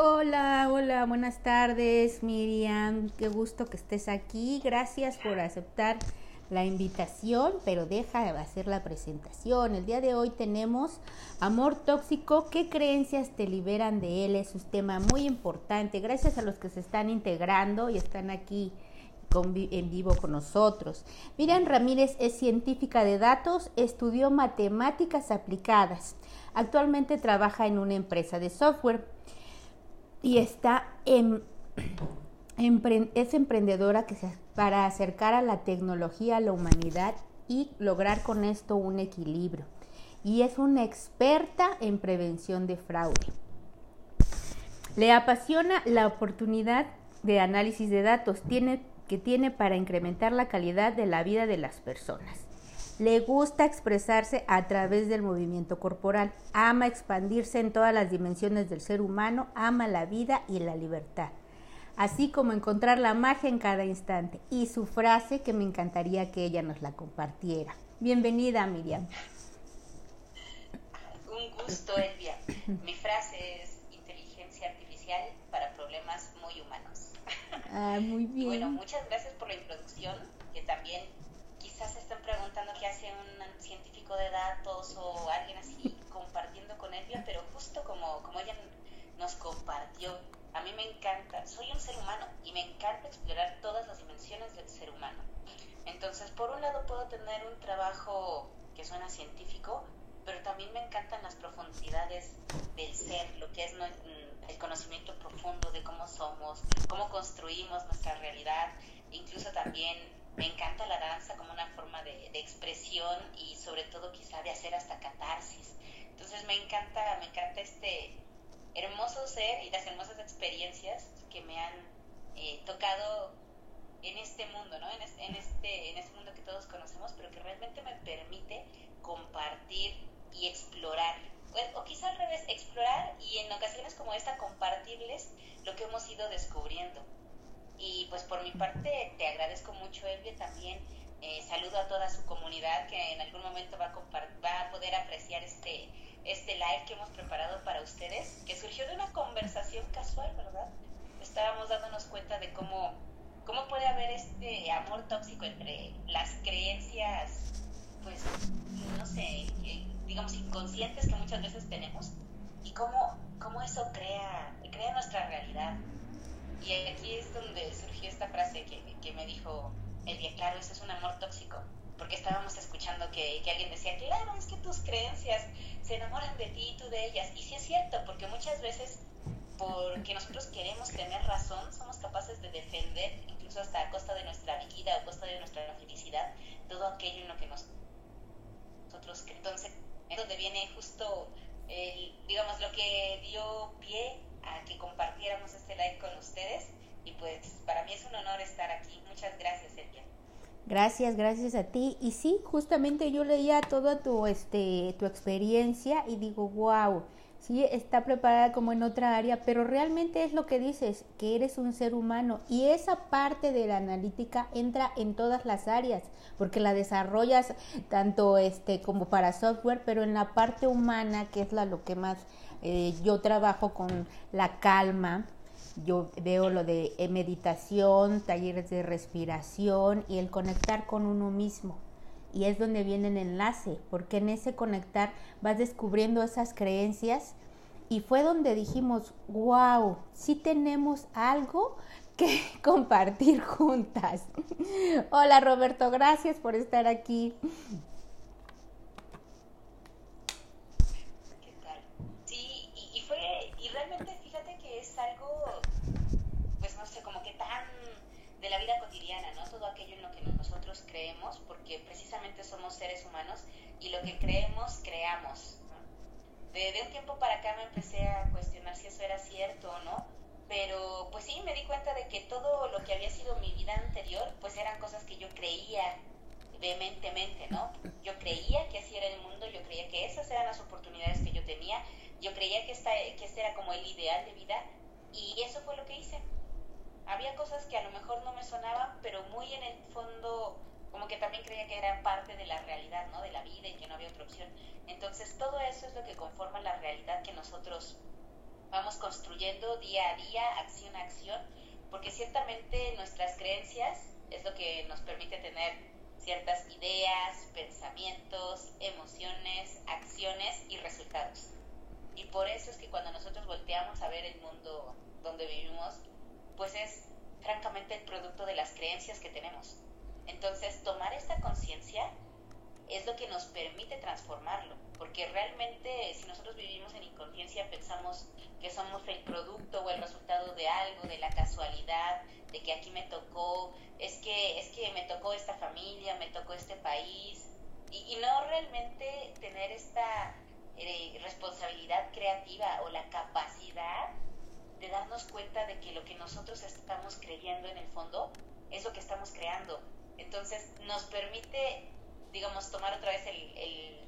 Hola, hola, buenas tardes Miriam, qué gusto que estés aquí, gracias por aceptar la invitación, pero deja de hacer la presentación. El día de hoy tenemos amor tóxico, ¿qué creencias te liberan de él? Es un tema muy importante, gracias a los que se están integrando y están aquí en vivo con nosotros. Miriam Ramírez es científica de datos, estudió matemáticas aplicadas. Actualmente trabaja en una empresa de software y está en, es emprendedora que se, para acercar a la tecnología a la humanidad y lograr con esto un equilibrio. Y es una experta en prevención de fraude. Le apasiona la oportunidad de análisis de datos tiene, que tiene para incrementar la calidad de la vida de las personas. Le gusta expresarse a través del movimiento corporal, ama expandirse en todas las dimensiones del ser humano, ama la vida y la libertad, así como encontrar la magia en cada instante. Y su frase que me encantaría que ella nos la compartiera. Bienvenida, Miriam. Un gusto, Elvia. Mi frase es inteligencia artificial para problemas muy humanos. Ah, muy bien. bueno, muchas gracias por la introducción, que también de datos o alguien así compartiendo con Elvia, pero justo como, como ella nos compartió, a mí me encanta, soy un ser humano y me encanta explorar todas las dimensiones del ser humano. Entonces, por un lado puedo tener un trabajo que suena científico, pero también me encantan las profundidades del ser, lo que es el conocimiento profundo de cómo somos, cómo construimos nuestra realidad, incluso también me encanta la danza como una forma de, expresión y sobre todo quizá de hacer hasta catarsis. Entonces me encanta, me encanta este hermoso ser y las hermosas experiencias que me han eh, tocado en este mundo, ¿no? En, este, en este mundo que todos conocemos, pero que realmente me permite compartir y explorar. O, o quizá al revés, explorar y en ocasiones como esta compartirles lo que hemos ido descubriendo. Y pues por mi parte te agradezco mucho, Elvia, también eh, saludo a toda su comunidad que en algún momento va a, va a poder apreciar este, este live que hemos preparado para ustedes, que surgió de una conversación casual, ¿verdad? Estábamos dándonos cuenta de cómo, cómo puede haber este amor tóxico entre las creencias, pues, no sé, digamos, inconscientes que muchas veces tenemos y cómo, cómo eso crea, crea nuestra realidad y aquí es donde surgió esta frase que, que me dijo Elvia, claro, eso es un amor tóxico, porque estábamos escuchando que, que, alguien decía, claro, es que tus creencias se enamoran de ti y tú de ellas. Y sí es cierto, porque muchas veces, porque nosotros queremos tener razón, somos capaces de defender, incluso hasta a costa de nuestra vida, a costa de nuestra felicidad, todo aquello en lo que nos, nosotros Entonces, es donde viene justo, el, digamos, lo que dio pie que compartiéramos este live con ustedes. Y pues para mí es un honor estar aquí. Muchas gracias, Sergio. Gracias, gracias a ti. Y sí, justamente yo leía toda tu, este, tu experiencia y digo, wow, sí, está preparada como en otra área, pero realmente es lo que dices, que eres un ser humano. Y esa parte de la analítica entra en todas las áreas, porque la desarrollas tanto este, como para software, pero en la parte humana, que es la, lo que más eh, yo trabajo con la calma, yo veo lo de eh, meditación, talleres de respiración y el conectar con uno mismo. Y es donde viene el enlace, porque en ese conectar vas descubriendo esas creencias y fue donde dijimos, wow, sí tenemos algo que compartir juntas. Hola Roberto, gracias por estar aquí. de la vida cotidiana, ¿no? Todo aquello en lo que nosotros creemos, porque precisamente somos seres humanos y lo creemos, creamos. De, un tiempo para acá me empecé a cuestionar si eso era cierto o no, pero pues sí, me di cuenta de que todo lo que había sido mi vida anterior, pues eran cosas que yo creía vehementemente, ¿no? Yo creía que así era el mundo, yo creía que esas eran las oportunidades que yo tenía, yo creía que, esta, que este era como el ideal de vida y eso fue lo que hice había cosas que a lo mejor no me sonaban, pero muy en el fondo como que también creía que eran parte de la realidad, ¿no? De la vida y que no había otra opción. Entonces todo eso es lo que conforma la realidad que nosotros vamos construyendo día a día, acción a acción, porque ciertamente nuestras creencias es lo que nos permite tener ciertas ideas, pensamientos, emociones, acciones y resultados. Y por eso es que cuando nosotros volteamos a ver el mundo donde vivimos, pues es francamente el producto de las creencias que tenemos. Entonces, tomar esta conciencia es lo que nos permite transformarlo, porque realmente si nosotros vivimos en inconsciencia pensamos que somos el producto o el resultado de algo, de la casualidad, de que aquí me tocó, es que es que me tocó esta familia, me tocó este país y, no realmente tener esta eh, responsabilidad creativa o la capacidad de darnos cuenta de que lo que nosotros estamos creyendo en el fondo es lo que estamos creando. Entonces nos permite digamos, tomar otra vez el, el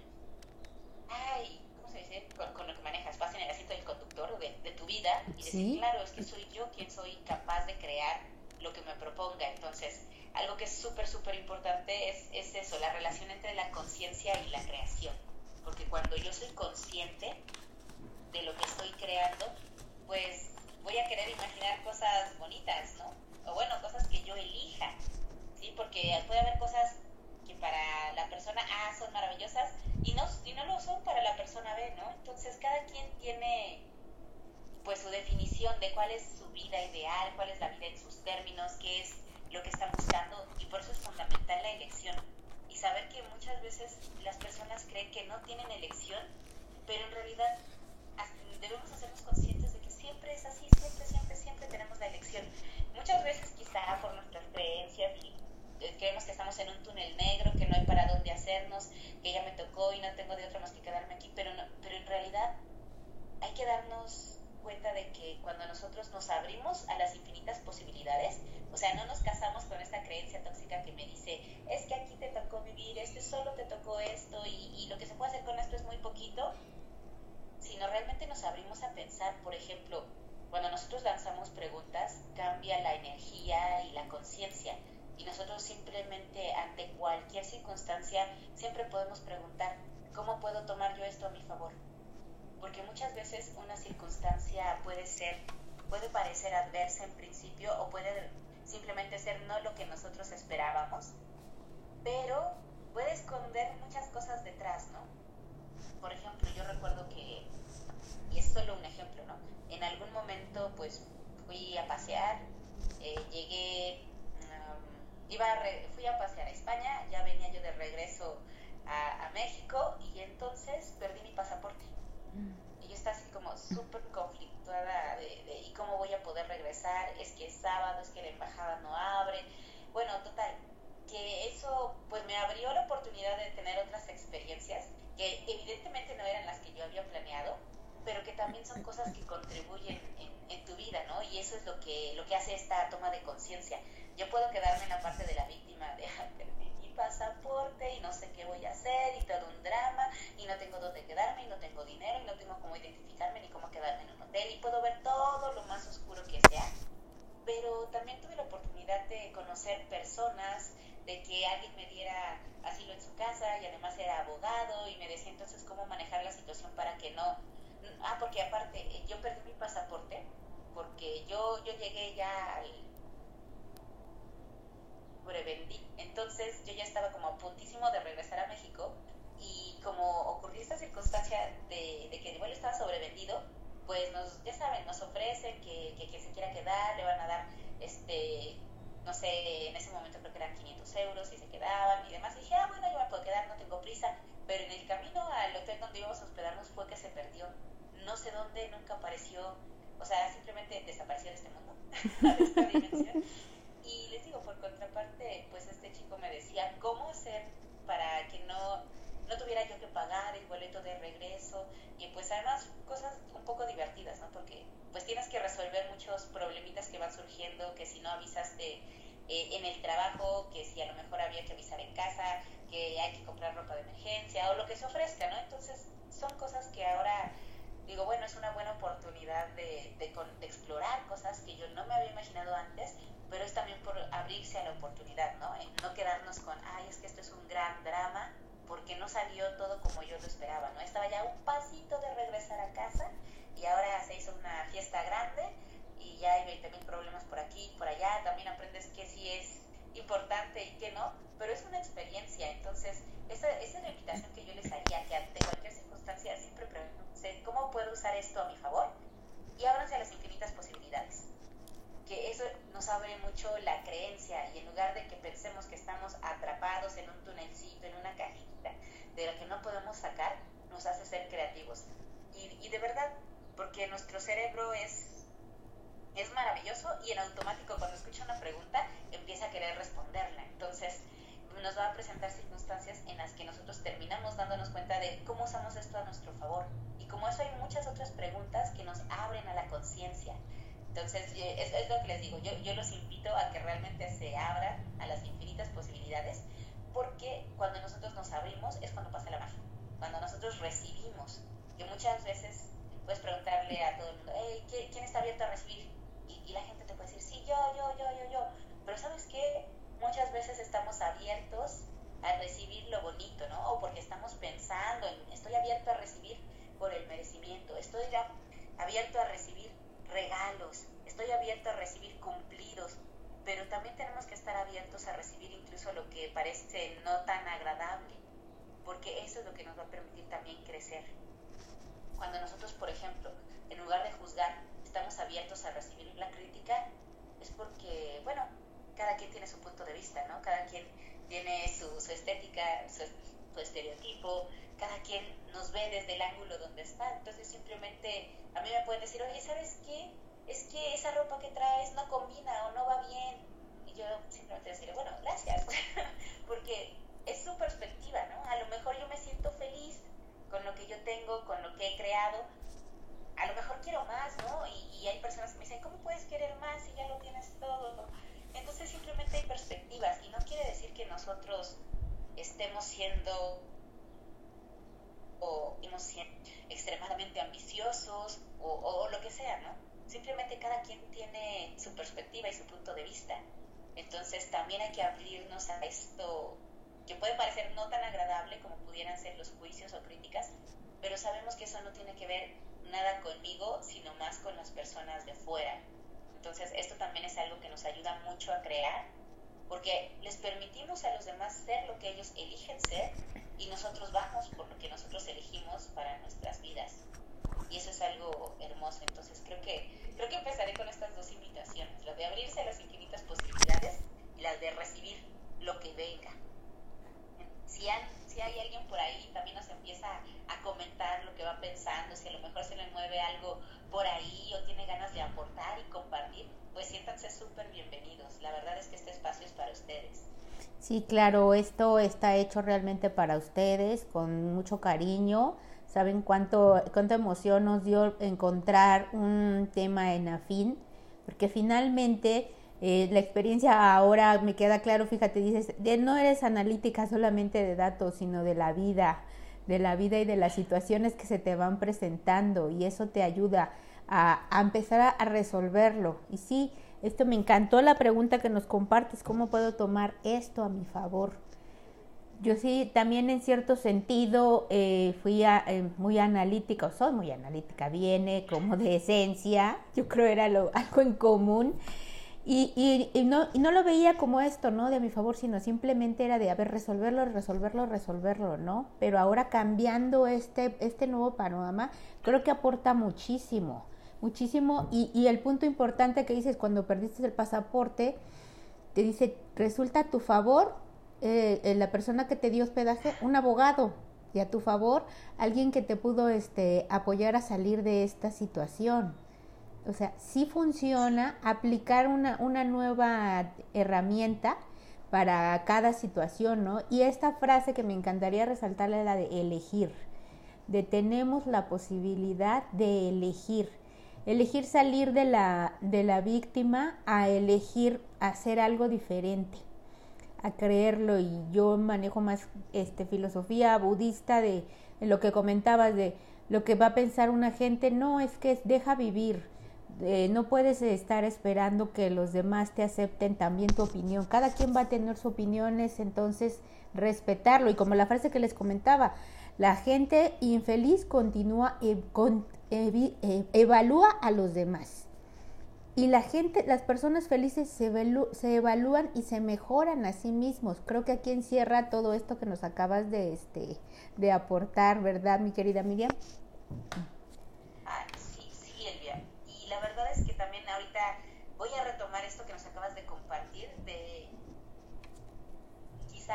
ay, ¿cómo se dice? Con, lo que manejas, vas en el asiento del conductor de, de tu vida y decir, claro, es que soy yo quien soy capaz de crear lo que me proponga. Entonces, algo que es súper, súper importante es, es eso, la relación entre la conciencia y la creación. Porque cuando yo soy consciente de lo que estoy creando, pues voy a querer imaginar cosas bonitas, ¿no? O bueno, cosas que yo elija, ¿sí? Porque puede haber cosas para la persona A son maravillosas y no, y no lo son para la persona B, ¿no? Entonces cada quien tiene pues su definición de cuál es su vida ideal, cuál es la vida en sus términos, qué es lo que están buscando y por eso es fundamental la elección y saber que muchas veces las personas creen que no tienen elección, pero en realidad debemos hacernos conscientes de que siempre es así, siempre, siempre, siempre tenemos la elección. Muchas veces quizá por creemos que estamos en un túnel negro, que no hay para dónde hacernos, que ya me tocó y no tengo de otra más que quedarme aquí, pero, no, pero en realidad hay que darnos cuenta de que cuando nosotros nos abrimos a las infinitas posibilidades, o sea, no nos casamos con esta creencia tóxica que me dice, es que aquí te tocó vivir, este solo te tocó esto y, y lo que se puede hacer con esto es muy poquito, sino realmente nos abrimos a pensar, por ejemplo, cuando nosotros lanzamos preguntas, cambia la energía y la conciencia y nosotros simplemente ante cualquier circunstancia siempre podemos preguntar, ¿cómo puedo tomar yo esto a mi favor? Porque muchas veces una circunstancia puede ser, puede parecer adversa en principio o puede simplemente ser no lo que nosotros esperábamos, pero puede esconder muchas cosas detrás, ¿no? Por ejemplo, yo recuerdo que, y es solo un ejemplo, ¿no? En algún momento pues fui a pasear, eh, llegué iba fui a pasear a España, ya venía yo de regreso a, México y entonces perdí mi pasaporte. Mm. Y yo estaba así como súper conflictuada de, de, ¿y cómo voy a poder regresar? Es que es sábado, es que la embajada no abre. Bueno, total, que eso pues me abrió la oportunidad de tener otras experiencias que evidentemente no eran las que yo había planeado, pero que también son cosas que contribuyen en, en tu vida, ¿no? Y eso es lo que, lo que hace esta toma de conciencia yo puedo quedarme en la parte de la víctima de mi pasaporte y no sé qué voy a hacer y todo un drama y no tengo dónde quedarme y no tengo dinero y no tengo cómo identificarme ni cómo quedarme en un hotel y puedo ver todo lo más oscuro que sea. Pero también tuve la oportunidad de conocer personas, de que alguien me diera asilo en su casa y además era abogado y me decía entonces cómo manejar la situación para que no... Ah, porque aparte yo perdí mi pasaporte porque yo, yo llegué ya al sobrevendí. Entonces yo ya estaba como a puntísimo de regresar a México y como ocurrió esta circunstancia de, que el vuelo estaba sobrevendido, pues nos, ya saben, nos ofrecen que, que quien se quiera quedar le van a dar, este, no sé, en ese momento creo que eran 500 euros y se quedaban y demás. Y dije, ah, bueno, yo me puedo quedar, no tengo prisa. Pero en el camino al hotel donde íbamos a hospedarnos fue que se perdió. No sé dónde, nunca apareció, o sea, simplemente desapareció de este mundo, de esta dimensión. Y les digo, por contraparte, pues este chico me decía cómo hacer para que no, no tuviera yo que pagar el boleto de regreso y pues además cosas un poco divertidas, ¿no? Porque pues tienes que resolver muchos problemitas que van surgiendo, que si no avisaste eh, en el trabajo, que si a lo mejor había que avisar en casa, que hay que comprar ropa de emergencia o lo que se ofrezca, ¿no? Entonces son cosas que ahora digo, bueno, es una buena oportunidad de, de, de, explorar cosas que yo no me había imaginado antes pero es también por abrirse a la oportunidad, ¿no? En no quedarnos con, ay, es que esto es un gran drama, porque no salió todo como yo lo esperaba, ¿no? Estaba ya un pasito de regresar a casa y ahora se hizo una fiesta grande y ya hay 20 mil problemas por aquí, por allá, también aprendes que sí es importante y que no, pero es una experiencia, entonces esa, esa es la invitación que yo les haría, que ante cualquier circunstancia siempre pregunten cómo puedo usar esto a mi favor y ábranse a las infinitas posibilidades. Que eso nos abre mucho la creencia y en lugar de que pensemos que estamos atrapados en un tunelcito, en una cajita de la que no podemos sacar, nos hace ser creativos. Y, y de verdad, porque nuestro cerebro es, es maravilloso y en automático cuando escucha una pregunta empieza a querer responderla. Entonces nos va a presentar circunstancias en las que nosotros terminamos dándonos cuenta de cómo usamos esto a nuestro favor. Y como eso hay muchas otras preguntas que nos abren a la conciencia. Entonces, es, es, lo que les digo, yo, yo los invito a que realmente se abran a las infinitas posibilidades, porque cuando nosotros nos abrimos es cuando pasa la magia, cuando nosotros recibimos, que muchas veces puedes preguntarle a todo el mundo, ¿quién está abierto a recibir? Y, y, la gente te puede decir, sí, yo, yo, yo, yo, yo. Pero ¿sabes qué? Muchas veces estamos abiertos a recibir lo bonito, ¿no? O porque estamos pensando en, estoy abierto a recibir por el merecimiento, estoy abierto a recibir regalos, estoy abierto a recibir cumplidos, pero también tenemos que estar abiertos a recibir incluso lo que parece no tan agradable, porque eso es lo que nos va a permitir también crecer cuando nosotros, por ejemplo, en lugar de juzgar, estamos abiertos a recibir la crítica, es porque, bueno, cada quien tiene su punto de vista, ¿no? Cada quien tiene su, estética, su, su, estereotipo, cada quien nos ve desde el ángulo donde está. Entonces, simplemente a mí me pueden decir, oye, ¿sabes qué? Es que esa ropa que traes no combina o no va bien. Y yo simplemente decirle, bueno, gracias, porque es su también hay que abrirnos a esto que puede parecer no tan agradable como pudieran ser los juicios o críticas, pero sabemos que eso no tiene que ver nada conmigo, sino más con las personas de fuera. Entonces, esto también es algo que nos ayuda mucho a crear, porque les permitimos a los demás ser lo que ellos eligen ser y nosotros vamos por lo que nosotros elegimos para nuestras vidas. Y eso es algo hermoso. Entonces, creo que, creo que empezaré con estas dos invitaciones, la de abrirse a las infinitas posibilidades las de recibir lo que venga si hay, si hay alguien por ahí, también nos empieza a comentar lo que va pensando, si a lo mejor se le mueve algo por ahí o tiene ganas de aportar y compartir, pues siéntanse súper bienvenidos. La verdad es que este espacio es para ustedes. Sí, claro, esto está hecho realmente para ustedes, con mucho cariño. Saben cuánto, cuánta emoción nos dio encontrar un tema en afín, porque finalmente eh, la experiencia ahora me queda claro, fíjate, dices, no eres analítica solamente de datos, sino de la vida, de la vida y de las situaciones que se te van presentando y eso te ayuda a, empezar a, resolverlo. Y sí, esto me encantó la pregunta que nos compartes, ¿cómo puedo tomar esto a mi favor? Yo sí, también en cierto sentido eh, fui a, eh, muy analítica, soy muy analítica, viene como de esencia, yo creo era lo, algo en común. Y, y, y, no, y no lo veía como esto, ¿no? De mi favor, sino simplemente era de, a ver, resolverlo, resolverlo, resolverlo, ¿no? Pero ahora cambiando este, este nuevo panorama, creo que aporta muchísimo, muchísimo. Y, el punto importante que dices, cuando perdiste el pasaporte, te dice, resulta a tu favor eh, la persona que te dio hospedaje, un abogado, y a tu favor, alguien que te pudo este, apoyar a salir de esta situación. O sea, sí funciona aplicar una, una nueva herramienta para cada situación, ¿no? Y esta frase que me encantaría resaltarle es la de elegir, de tenemos la posibilidad de elegir, elegir salir de la, de la víctima a elegir hacer algo diferente, a creerlo. Y yo manejo más este filosofía budista de, de lo que comentabas de lo que va a pensar una gente, no, es que deja vivir, eh, no puedes estar esperando que los demás te acepten también tu opinión. Cada quien va a tener sus opiniones, entonces respetarlo. Y como la frase que les comentaba, la gente infeliz continúa, con, eh, evalúa a los demás. Y la gente, las personas felices se, se, evalúan y se mejoran a sí mismos. Creo que aquí encierra todo esto que nos acabas de, este, de aportar, ¿verdad, mi querida Miriam? Ah, sí, sí, Elvia. Y la verdad es que también ahorita voy a retomar esto que nos acabas de compartir, de quizá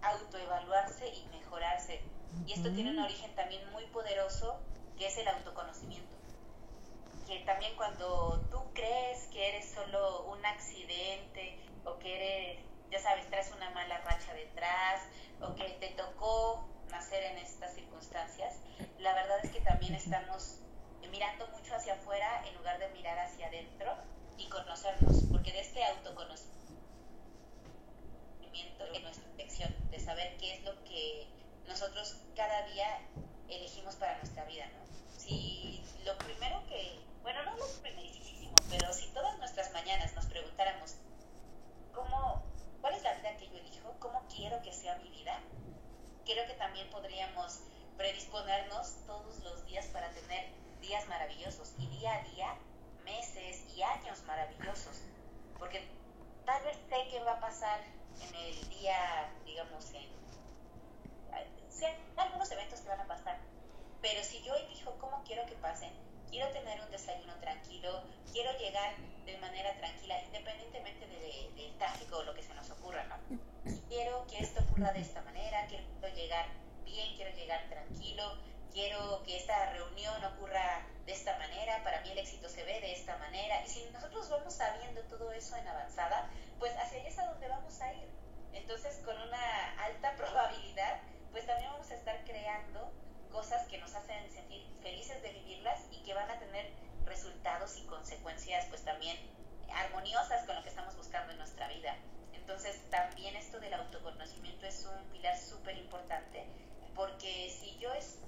autoevaluarse y mejorarse. Y esto tiene un origen también muy poderoso, que es el autoconocimiento. Que también cuando tú crees que eres solo un accidente o que eres, ya sabes, traes una mala racha detrás o que te tocó nacer en estas circunstancias, la verdad es que también estamos mirando mucho hacia afuera en lugar de mirar hacia adentro y conocernos, porque de este autoconocimiento de nuestra elección, de saber qué es lo que nosotros cada día elegimos para nuestra vida, ¿no? Si lo primero que bueno, no lo primerísimo, pero si todas nuestras mañanas nos preguntáramos, ¿cómo, ¿cuál es la vida que yo elijo? ¿Cómo quiero que sea mi vida? Creo que también podríamos predisponernos todos los días para tener días maravillosos y día a día, meses y años maravillosos. Porque tal vez sé qué va a pasar en el día, digamos, en... Algunos eventos que van a pasar. Pero si yo elijo cómo quiero que pasen, quiero tener un desayuno tranquilo, quiero llegar de manera tranquila, independientemente del tráfico o lo que se nos ocurra, ¿no? Quiero que esto ocurra de esta manera, quiero llegar bien, quiero llegar tranquilo, quiero que esta reunión ocurra de esta manera, para mí el éxito se ve de esta manera. Y si nosotros vamos sabiendo todo eso en avanzada, pues hacia allá es a donde vamos a ir. Entonces, con una alta probabilidad, pues también vamos a estar creando cosas que nos hacen sentir felices de vivirlas y que van a tener resultados y consecuencias pues también armoniosas con lo que estamos buscando en nuestra vida. Entonces también esto del autoconocimiento es un pilar súper importante porque si yo es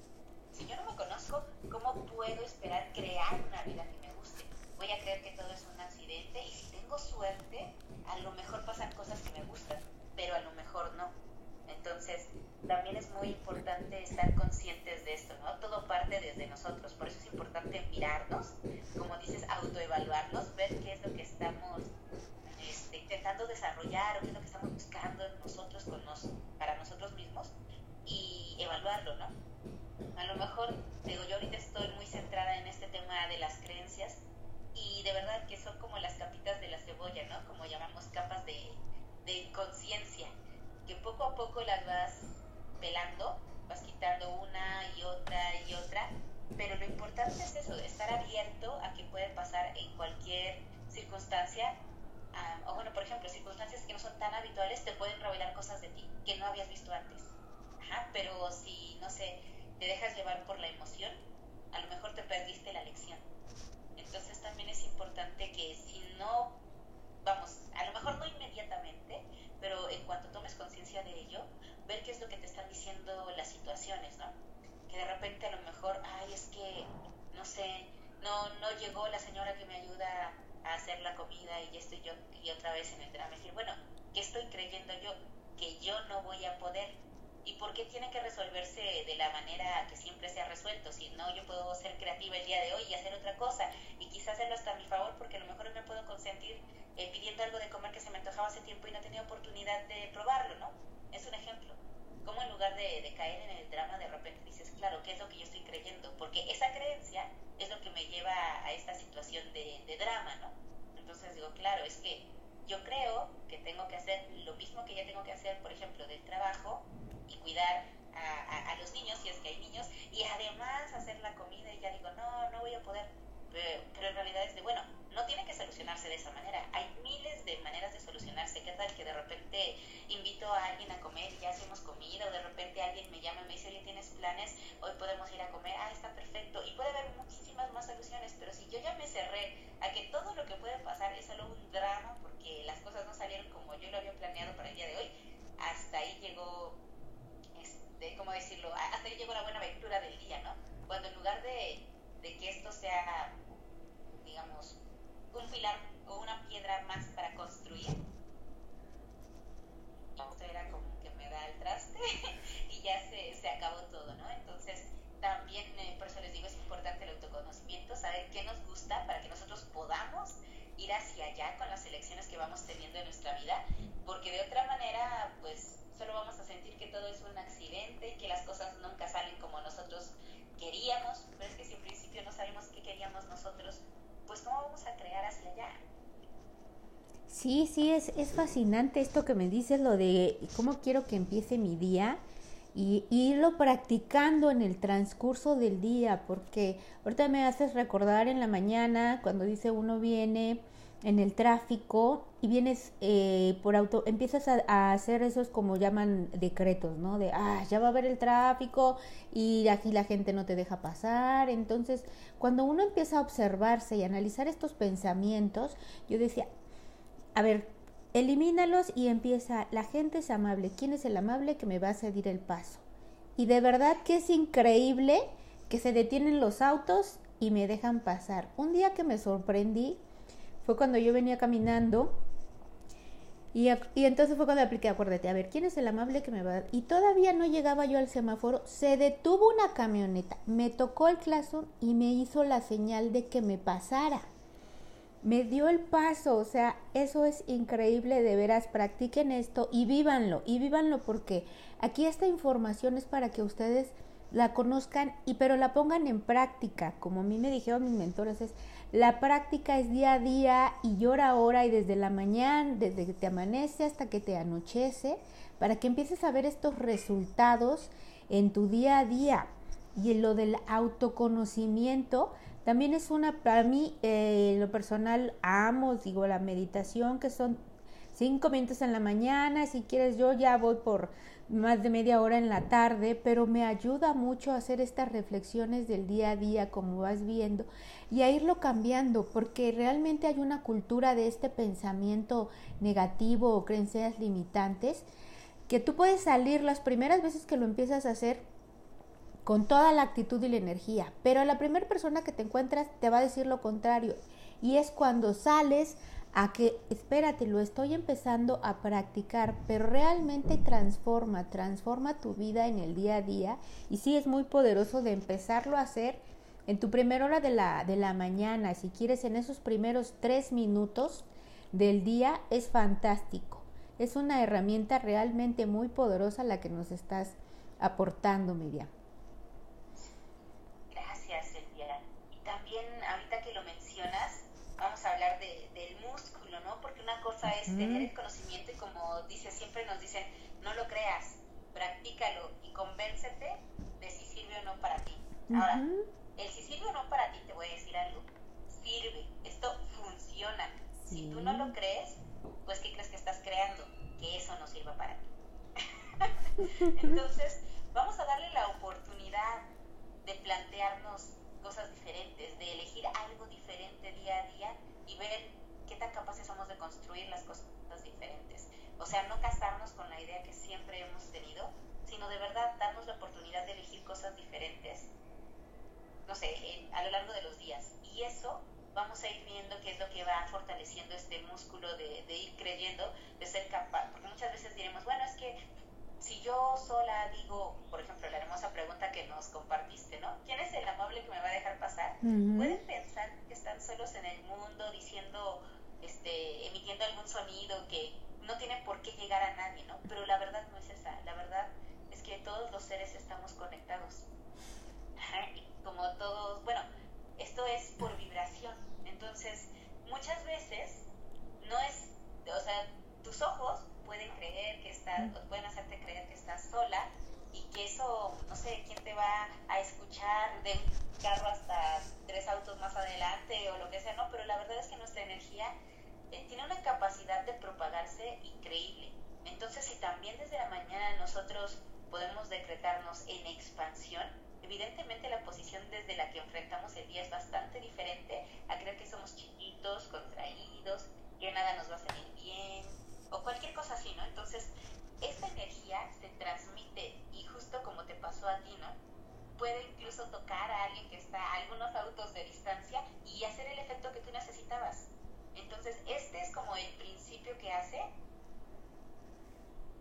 si yo no me conozco, ¿cómo puedo esperar crear una vida que me guste? Voy a creer que todo es un accidente y si tengo suerte, a lo mejor pasan cosas que me gustan, pero a lo mejor no. Entonces, también es muy importante estar conscientes de esto, ¿no? Todo parte desde nosotros, por eso es importante mirarnos, como dices, autoevaluarnos, ver qué es lo que estamos este, intentando desarrollar o qué es lo que estamos buscando en nosotros con nos, para nosotros mismos y evaluarlo, ¿no? A lo mejor, digo, yo ahorita estoy muy centrada en este tema de las creencias de verdad que son como las capitas de la cebolla, ¿no? Como llamamos capas de, de conciencia que poco a poco las vas pelando, vas quitando una y otra y otra, pero lo importante es eso, estar abierto a que puede pasar en cualquier circunstancia, o bueno, por ejemplo, circunstancias que no son tan habituales te pueden revelar cosas de ti que no habías visto antes. Ajá, pero si, no sé, te dejas llevar por la emoción, a lo mejor te perdiste la lección. Entonces también es importante que si no, vamos, a lo mejor no inmediatamente, pero en cuanto tomes conciencia de ello, ver qué es lo que te están diciendo las situaciones, ¿no? Que de repente a lo mejor, ay, es que, no sé, no, no llegó la señora que me ayuda a hacer la comida y ya estoy yo y otra vez en el drama. Decir, bueno, ¿qué estoy creyendo yo? Que yo no voy a poder. ¿Y por qué tiene que resolverse de la manera que siempre se ha resuelto? Si no, yo puedo ser creativa el día de hoy y hacer otra cosa y quizás hacerlo hasta a mi favor porque a lo mejor me puedo consentir eh, pidiendo algo de comer que se me antojaba hace tiempo y no tenía oportunidad de probarlo, ¿no? Es un ejemplo. Como en lugar de, caer en el drama, de repente dices, claro, ¿qué es lo que yo estoy creyendo? Porque esa creencia es lo que me lleva a esta situación de, drama, ¿no? Entonces digo, claro, es que yo creo que tengo que hacer lo mismo que ya tengo que hacer, por ejemplo, del trabajo y cuidar a, a, los niños, si es que hay niños, y además hacer la comida y ya digo, no, no voy a poder pero, en realidad es de, bueno, no tiene que solucionarse de esa manera. Hay miles de maneras de solucionarse. ¿Qué tal que de repente invito a alguien a comer y ya hacemos comida? O de repente alguien me llama y me dice, oye, ¿tienes planes? Hoy podemos ir a comer. Ah, está perfecto. Y puede haber muchísimas más soluciones. Pero si yo ya me cerré a que todo lo que puede pasar es solo un drama porque las cosas no salieron como yo lo había planeado para el día de hoy, hasta ahí llegó, este, ¿cómo decirlo? Hasta ahí llegó la buena aventura del día, ¿no? Cuando en lugar de, de que esto sea digamos, un pilar o una piedra más para construir. Esto era como que me da el traste y ya se, se acabó todo, ¿no? Entonces, también, eh, por eso les digo, es importante el autoconocimiento podamos ir hacia allá con las elecciones que vamos teniendo en nuestra vida, porque de otra manera, pues solo vamos a sentir que todo es un accidente, que las cosas nunca salen como nosotros queríamos, pero es que si en principio no sabemos qué queríamos nosotros, pues cómo vamos a crear hacia allá. Sí, sí, es, es fascinante esto que me dices, lo de cómo quiero que empiece mi día y irlo practicando en el transcurso del día, porque ahorita me haces recordar en la mañana cuando dice uno viene en el tráfico y vienes eh, por auto, empiezas a, hacer esos como llaman decretos, ¿no? De, ah, ya va a haber el tráfico y aquí la gente no te deja pasar. Entonces, cuando uno empieza a observarse y analizar estos pensamientos, yo decía, a ver, elimínalos y empieza, la gente es amable, ¿quién es el amable que me va a ceder el paso? Y de verdad que es increíble que se detienen los autos y me dejan pasar. Un día que me sorprendí fue cuando yo venía caminando y, y, entonces fue cuando apliqué, acuérdate, a ver, ¿quién es el amable que me va a Y todavía no llegaba yo al semáforo, se detuvo una camioneta, me tocó el claxon y me hizo la señal de que me pasara. Me dio el paso, o sea, eso es increíble, de veras, practiquen esto y vívanlo, y vívanlo porque aquí esta información es para que ustedes la conozcan y pero la pongan en práctica, como a mí me dijeron mis mentores, es la práctica es día a día y hora a hora y desde la mañana, desde que te amanece hasta que te anochece, para que empieces a ver estos resultados en tu día a día. Y en lo del autoconocimiento, también es una, para mí, eh, lo personal, amo, digo, la meditación, que son cinco minutos en la mañana, si quieres yo ya voy por más de media hora en la tarde, pero me ayuda mucho a hacer estas reflexiones del día a día, como vas viendo, y a irlo cambiando, porque realmente hay una cultura de este pensamiento negativo o creencias limitantes, que tú puedes salir las primeras veces que lo empiezas a hacer con toda la actitud y la energía, pero la primera persona que te encuentras te va a decir lo contrario y es cuando sales a que, espérate, lo estoy empezando a practicar, pero realmente transforma, transforma tu vida en el día a día y sí es muy poderoso de empezarlo a hacer en tu primera hora de la, de la mañana, si quieres en esos primeros tres minutos del día, es fantástico. Es una herramienta realmente muy poderosa la que nos estás aportando, Miriam. Es tener el conocimiento y como dice, siempre nos dicen, no lo creas, practícalo y convéncete de si sirve o no para ti. Ahora, el si sirve o no para ti, te voy a decir algo, sirve, esto funciona. Si tú no lo crees, pues ¿qué crees que estás creando? Que eso no sirva para ti. Entonces, vamos a darle la oportunidad de plantearnos cosas diferentes, de elegir algo diferente día a día y ver tan capaces somos de construir las cosas diferentes. O sea, no casarnos con la idea que siempre hemos tenido, sino de verdad darnos la oportunidad de elegir cosas diferentes, no sé, a lo largo de los días. Y eso vamos a ir viendo qué es lo que va fortaleciendo este músculo de, de ir creyendo, de ser capaz. Porque muchas veces diremos, bueno, es que si yo sola digo, por ejemplo, la hermosa pregunta que nos compartiste, ¿no? ¿Quién es el amable que me va a dejar pasar? Pueden pensar que están solos en el mundo diciendo, algún sonido que no tiene por qué llegar a nadie, ¿no? Pero la verdad no es esa. La verdad es que todos los seres estamos conectados. Como todos, bueno, esto es por vibración. Entonces, muchas veces no es, o sea, tus ojos pueden creer que estás, pueden hacerte creer que estás sola y que eso, no sé, quién te va a escuchar de un carro hasta tres autos más adelante o lo que sea, no, pero la verdad es que nuestra energía tiene una capacidad de propagarse increíble. Entonces, si también desde la mañana nosotros podemos decretarnos en expansión, evidentemente la posición desde la que enfrentamos el día es bastante diferente a creer que somos chiquitos, contraídos, que nada nos va a salir bien, o cualquier cosa así, ¿no? Entonces, esta energía se transmite y justo como te pasó a ti, ¿no? Puede incluso tocar a alguien que está a algunos autos de distancia y hacer el efecto que tú necesitabas. Entonces, este es como el principio que hace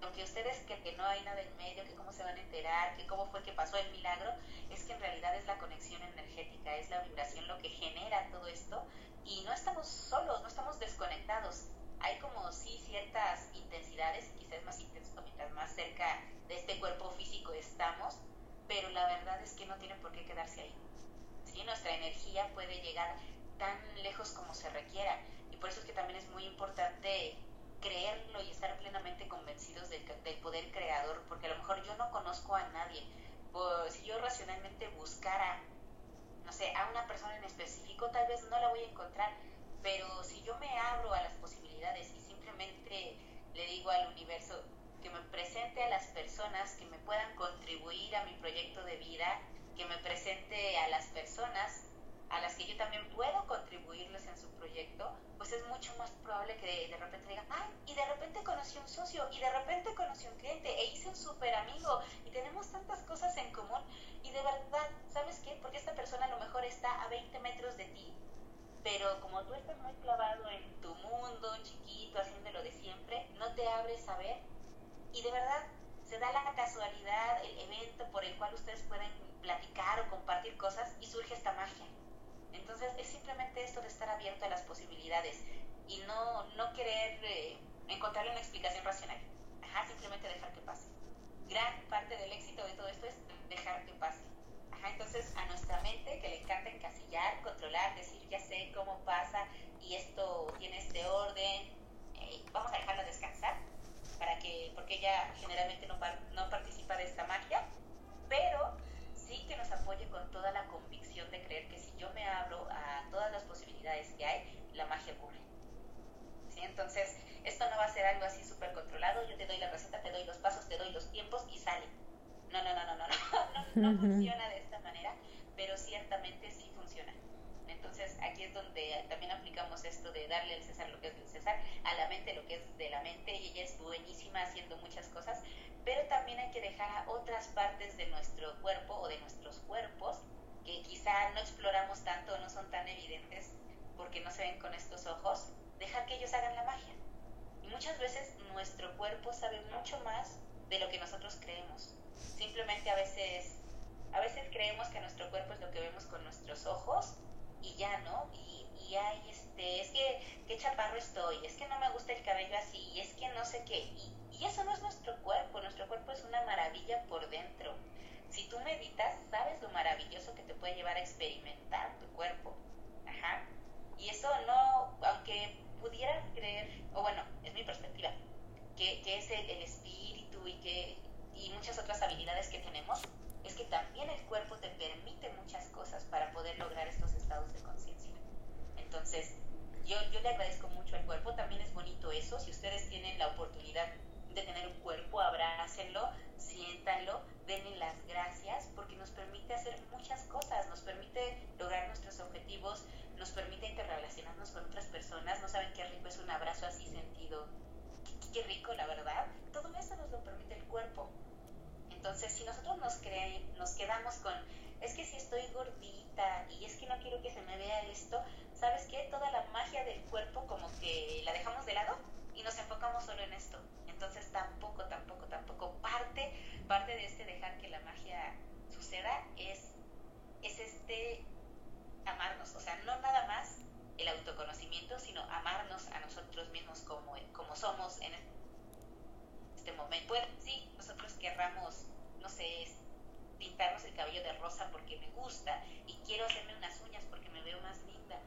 lo que que ustedes que, que no hay nada en medio, que cómo se van a enterar, que cómo fue que pasó el milagro, es que en realidad es la conexión energética, es la vibración lo que genera todo esto y no estamos solos, no estamos desconectados. Hay como sí ciertas intensidades, quizás más intenso mientras más cerca de este cuerpo físico estamos, pero la verdad es que no tiene por qué quedarse ahí. ¿sí? Nuestra energía puede llegar tan lejos como se requiera por eso es que también es muy importante creerlo y estar plenamente convencidos del, del poder creador, porque a lo mejor yo no conozco a nadie. Pues, si yo racionalmente buscara, no sé, a una persona en específico, tal vez no la voy a encontrar, pero si yo me abro a las posibilidades y simplemente le digo al universo que me presente a las personas que me puedan contribuir a mi proyecto de vida, que me presente a las personas a las que yo también puedo contribuirles en su proyecto, pues es mucho más probable que de, repente digan, ay, y de repente conocí un socio, y de repente conocí un cliente, e hice un súper amigo, y tenemos tantas cosas en común, y de verdad, ¿sabes qué? Porque esta persona a lo mejor está a 20 metros de ti, pero como tú estás muy clavado en tu mundo, chiquito, haciéndolo de siempre, no te abres a ver, y de verdad se da la casualidad, el evento por el cual ustedes pueden platicar o compartir cosas, y surge esta magia entonces es simplemente esto de estar abierto a las posibilidades y no, no querer eh, encontrarle una explicación racional. Ajá, simplemente dejar que pase. Gran parte del éxito de todo esto es dejar que pase. Ajá, entonces a nuestra mente que le encanta encasillar, controlar, decir ya sé cómo pasa y esto tiene este orden, eh, vamos a dejarla descansar para que, porque ella generalmente no, no participa de esta magia, pero sí que nos apoye con toda la convicción de creer que si yo me abro a todas las posibilidades que hay, la magia ocurre. ¿Sí? Entonces, esto no va a ser algo así súper controlado, yo te doy la receta, te doy los pasos, te doy los tiempos y sale. No, no, no, no, no, no, no, funciona de esta manera, pero ciertamente sí funciona. Entonces, aquí es donde también aplicamos esto de darle al César lo que es del César, a la mente lo que es de la mente, y ella es buenísima haciendo muchas cosas, pero también hay que dejar a otras partes de nuestro cuerpo o de nuestros cuerpos que quizá no exploramos tanto, no son tan evidentes porque no se ven con estos ojos, dejar que ellos hagan la magia. Y muchas veces nuestro cuerpo sabe mucho más de lo que nosotros creemos. Simplemente a veces, a veces creemos que nuestro cuerpo es lo que vemos con nuestros ojos y ya, ¿no? Y, y hay este, es que qué chaparro estoy, es que no me gusta el cabello así, es que no sé qué. Y, y eso no es nuestro cuerpo, nuestro cuerpo es una maravilla por dentro. Si tú meditas, sabes lo maravilloso que te puede llevar a experimentar tu cuerpo. Ajá. Y eso no, aunque pudieras creer, o bueno, es mi perspectiva, que, que es el, espíritu y que y muchas otras habilidades que tenemos, es que también el cuerpo te permite muchas cosas para poder lograr estos estados de conciencia. Entonces, yo, yo le agradezco mucho al cuerpo, también es bonito eso, si ustedes tienen la oportunidad de tener un cuerpo, abrácenlo, siéntanlo, denle las gracias porque nos permite hacer muchas cosas, nos permite lograr nuestros objetivos, nos permite interrelacionarnos con otras personas, no saben qué rico es un abrazo así sentido, qué, rico la verdad, todo eso nos lo permite el cuerpo. Entonces, si nosotros nos, creen, nos quedamos con, es que si estoy gordita y es que no quiero que se me vea esto, ¿sabes qué? Toda la magia del cuerpo como que la dejamos de lado y nos enfocamos solo en esto. Entonces tampoco, tampoco, tampoco. Parte, parte de este dejar que la magia suceda es, es este amarnos. O sea, no nada más el autoconocimiento, sino amarnos a nosotros mismos como, como somos en este momento. Pues sí, nosotros querramos, no sé, pintarnos el cabello de rosa porque me gusta y quiero hacerme unas uñas porque me veo más linda.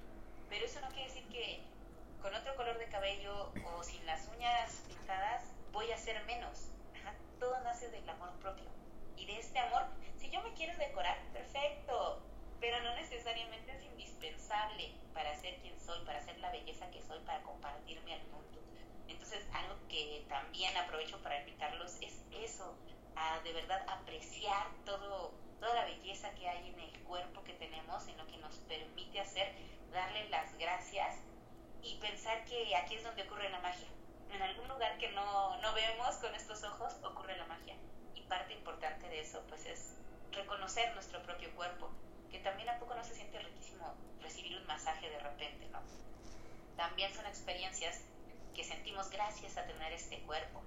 Pero eso no quiere decir que con otro color de cabello o sin las uñas pintadas voy a ser menos. Todo nace del amor propio. Y de este amor, si yo me quiero decorar, perfecto, pero no necesariamente es indispensable para ser quien soy, para ser la belleza que soy, para compartirme al mundo. Entonces, algo que también aprovecho para invitarlos es eso, a de verdad apreciar todo, toda la belleza que hay en el cuerpo que tenemos, en lo que nos permite hacer, darle las gracias y pensar que aquí es donde ocurre la magia en algún lugar que no, no vemos con estos ojos ocurre la magia. Y parte importante de eso pues es reconocer nuestro propio cuerpo, que también a poco no se siente riquísimo recibir un masaje de repente, ¿no? También son experiencias que sentimos gracias a tener este cuerpo.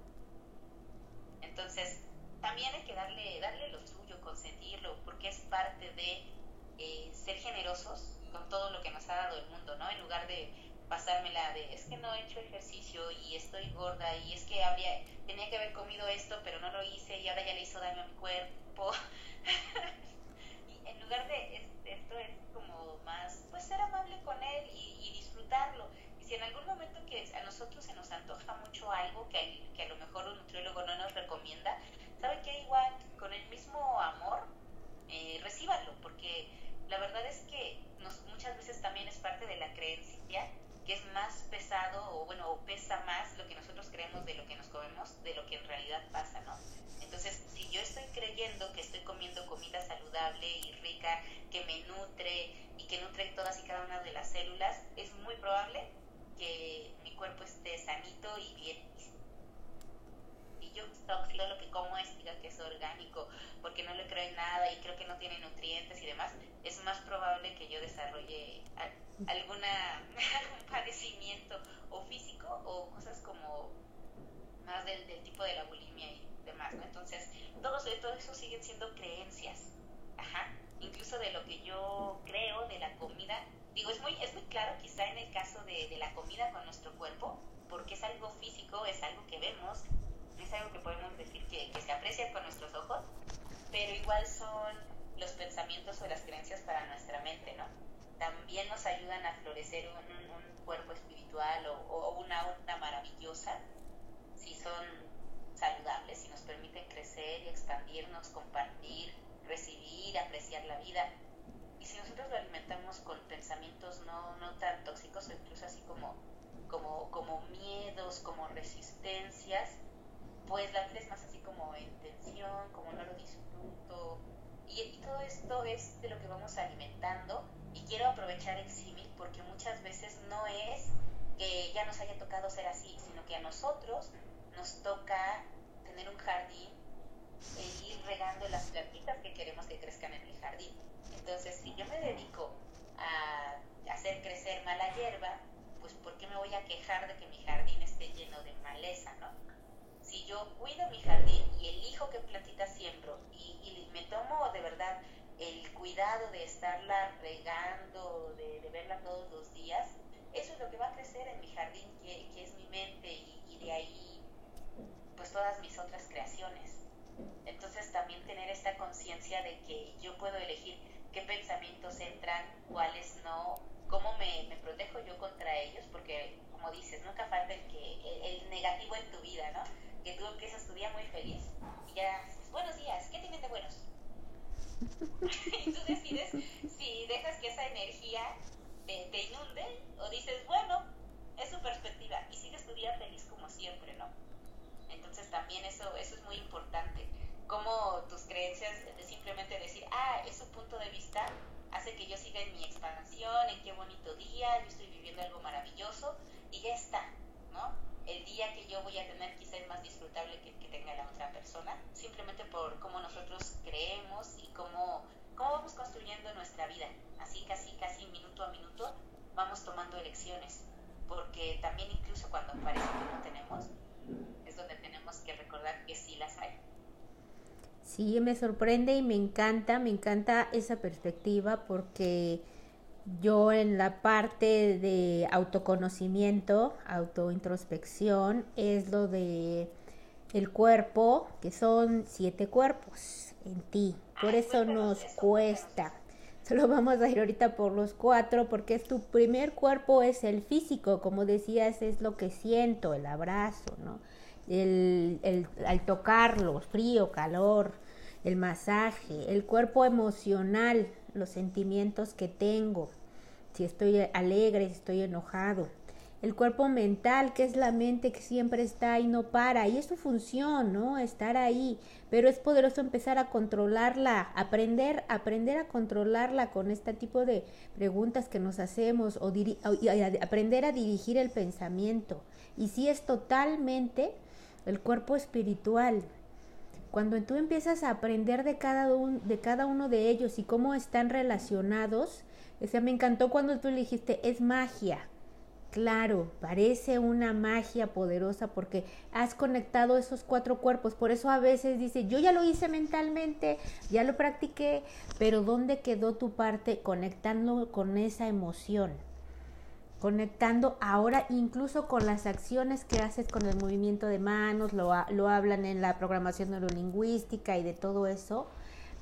Entonces, también hay que darle, darle lo suyo, consentirlo, porque es parte de eh, ser generosos con todo lo que nos ha dado el mundo, ¿no? En lugar de pasármela de es que no he hecho ejercicio y estoy gorda y es que habría, tenía que haber comido esto pero no lo hice y ahora ya le hizo daño a mi cuerpo. y en lugar de esto es como más, pues ser amable con él y, disfrutarlo. Y si en algún momento que a nosotros se nos antoja mucho algo que, que a lo mejor un nutriólogo no nos recomienda, ¿sabe que Igual con el mismo amor, eh, porque la verdad es que nos, muchas veces también es parte de la creencia que es más pesado o bueno, o pesa más lo que nosotros creemos de lo que nos comemos de lo que en realidad pasa, ¿no? Entonces, si yo estoy creyendo que estoy comiendo comida saludable y rica, que me nutre y que nutre todas y cada una de las células, es muy probable que mi cuerpo esté sanito y bien. Y yo todo lo que como es, diga que es orgánico, porque no le creo en nada y creo que no tiene nutrientes y demás, es más probable que yo desarrolle alguna, padecimiento o físico o cosas como más del, tipo de la bulimia y demás, ¿no? Entonces, todo, todo eso siguen siendo creencias, ajá, incluso de lo que yo creo de la comida, digo, es muy, es muy claro quizá en el caso de, de la comida con nuestro cuerpo, porque es algo físico, es algo que vemos, es algo que podemos decir que, que se aprecia con nuestros ojos, pero igual son los pensamientos o las creencias para nuestra mente, ¿no? también nos ayudan a florecer un, cuerpo espiritual o, una onda maravillosa si son saludables, si nos permiten crecer y expandirnos, compartir, recibir, apreciar la vida. Y si nosotros lo alimentamos con pensamientos no, no tan tóxicos o incluso así como, como, como miedos, como resistencias, pues la vida es más así como en tensión, como no lo disfruto. Y, y todo esto es de lo que vamos alimentando y quiero aprovechar el símil porque muchas veces no es que ya nos haya tocado ser así, sino que a nosotros nos toca tener un jardín e ir regando las plantitas que queremos que crezcan en el jardín. Entonces, si yo me dedico a hacer crecer mala hierba, pues ¿por qué me voy a quejar de que mi jardín esté lleno de maleza, no? Cuido mi jardín y elijo qué plantitas siembro y, y me tomo de verdad el cuidado de estarla regando, de, verla todos los días, eso es lo que va a crecer en mi jardín, que, es mi mente, y, de ahí, pues todas mis otras creaciones. Entonces también tener esta conciencia de que yo puedo elegir qué pensamientos entran, cuáles no, cómo me, protejo yo contra ellos, porque como dices, nunca falta el, que, el, negativo en tu vida, ¿no? Que tú empiezas tu día muy feliz y ya dices, buenos días, ¿qué tienen de buenos? y tú decides si dejas que esa energía te, inunde o dices, bueno, es su perspectiva y sigues tu día feliz como siempre, ¿no? Entonces también eso, eso es muy importante. Como tus creencias simplemente decir, ah, es su punto de vista, hace que yo siga en mi expansión, en qué bonito día, yo estoy viviendo algo maravilloso y ya está, ¿no? El día que yo voy a tener quizá es más disfrutable que que tenga la otra persona, simplemente por cómo nosotros creemos y cómo, cómo vamos construyendo nuestra vida. Así casi, casi minuto a minuto vamos tomando elecciones, porque también incluso cuando parece que no tenemos, es donde tenemos que recordar que sí las hay. Sí, me sorprende y me encanta, me encanta esa perspectiva porque yo en la parte de autoconocimiento, autointrospección, es lo de el cuerpo, que son siete cuerpos en ti. Por eso nos cuesta. Solo vamos a ir ahorita por los cuatro, porque es tu primer cuerpo, es el físico, como decías, es lo que siento, el abrazo, ¿no? El, el, al tocarlo, frío, calor, el masaje, el cuerpo emocional, los sentimientos que tengo, si estoy alegre, si estoy enojado. El cuerpo mental, que es la mente que siempre está y no para, y es su función, ¿no? Estar ahí, pero es poderoso empezar a controlarla, aprender, aprender a controlarla con este tipo de preguntas que nos hacemos o, aprender a dirigir el pensamiento. Y si es totalmente el cuerpo espiritual, cuando tú empiezas a aprender de cada, de cada uno de ellos y cómo están relacionados, o sea, me encantó cuando tú le dijiste, es magia. claro, parece una magia poderosa porque has conectado esos cuatro cuerpos. Por eso a veces dice, yo ya lo hice mentalmente, ya lo practiqué, pero ¿dónde quedó tu parte conectando con esa emoción? Conectando ahora incluso con las acciones que haces con el movimiento de manos, lo, lo hablan en la programación neurolingüística y de todo eso